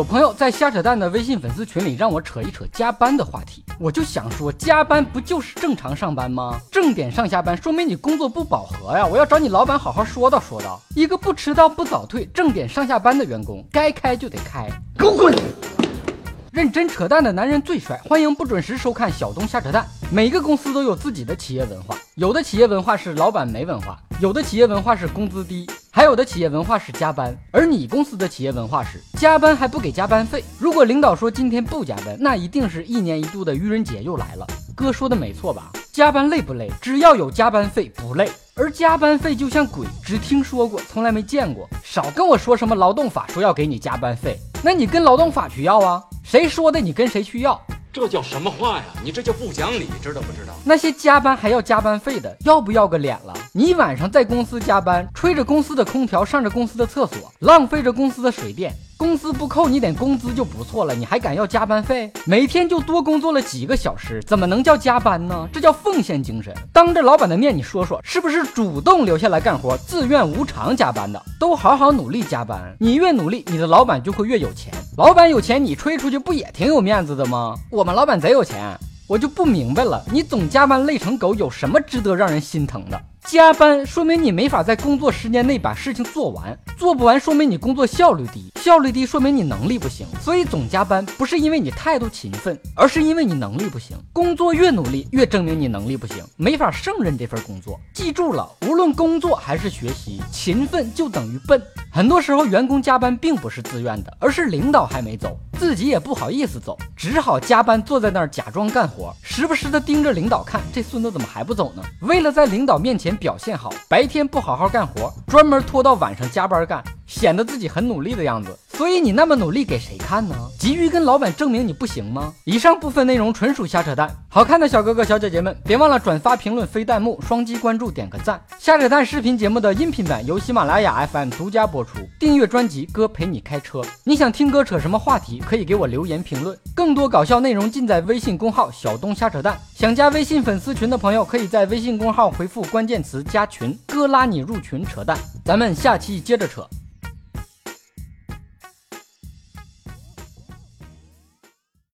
有朋友在瞎扯淡的微信粉丝群里让我扯一扯加班的话题，我就想说，加班不就是正常上班吗？正点上下班说明你工作不饱和呀！我要找你老板好好说道说道。一个不迟到不早退、正点上下班的员工，该开就得开，给我滚！认真扯淡的男人最帅，欢迎不准时收看小东瞎扯淡。每个公司都有自己的企业文化，有的企业文化是老板没文化，有的企业文化是工资低，还有的企业文化是加班。而你公司的企业文化是加班还不给加班费。如果领导说今天不加班，那一定是一年一度的愚人节又来了。哥说的没错吧？加班累不累？只要有加班费不累。而加班费就像鬼，只听说过，从来没见过。少跟我说什么劳动法说要给你加班费，那你跟劳动法去要啊？谁说的？你跟谁去要？这叫什么话呀？你这叫不讲理，知道不知道？那些加班还要加班费的，要不要个脸了？你晚上在公司加班，吹着公司的空调，上着公司的厕所，浪费着公司的水电。公司不扣你点工资就不错了，你还敢要加班费？每天就多工作了几个小时，怎么能叫加班呢？这叫奉献精神。当着老板的面，你说说，是不是主动留下来干活，自愿无偿加班的？都好好努力加班，你越努力，你的老板就会越有钱。老板有钱，你吹出去不也挺有面子的吗？我们老板贼有钱，我就不明白了，你总加班累成狗，有什么值得让人心疼的？加班说明你没法在工作时间内把事情做完，做不完说明你工作效率低，效率低说明你能力不行。所以总加班不是因为你态度勤奋，而是因为你能力不行。工作越努力，越证明你能力不行，没法胜任这份工作。记住了，无论工作还是学习，勤奋就等于笨。很多时候，员工加班并不是自愿的，而是领导还没走，自己也不好意思走，只好加班坐在那儿假装干活，时不时的盯着领导看，这孙子怎么还不走呢？为了在领导面前。表现好，白天不好好干活，专门拖到晚上加班干，显得自己很努力的样子。所以你那么努力给谁看呢？急于跟老板证明你不行吗？以上部分内容纯属瞎扯淡。好看的小哥哥小姐姐们，别忘了转发、评论、飞弹幕、双击关注、点个赞。瞎扯淡视频节目的音频版由喜马拉雅 FM 独家播出。订阅专辑，哥陪你开车。你想听哥扯什么话题？可以给我留言评论。更多搞笑内容尽在微信公号小东瞎扯淡。想加微信粉丝群的朋友，可以在微信公号回复关键词加群，哥拉你入群扯淡。咱们下期接着扯。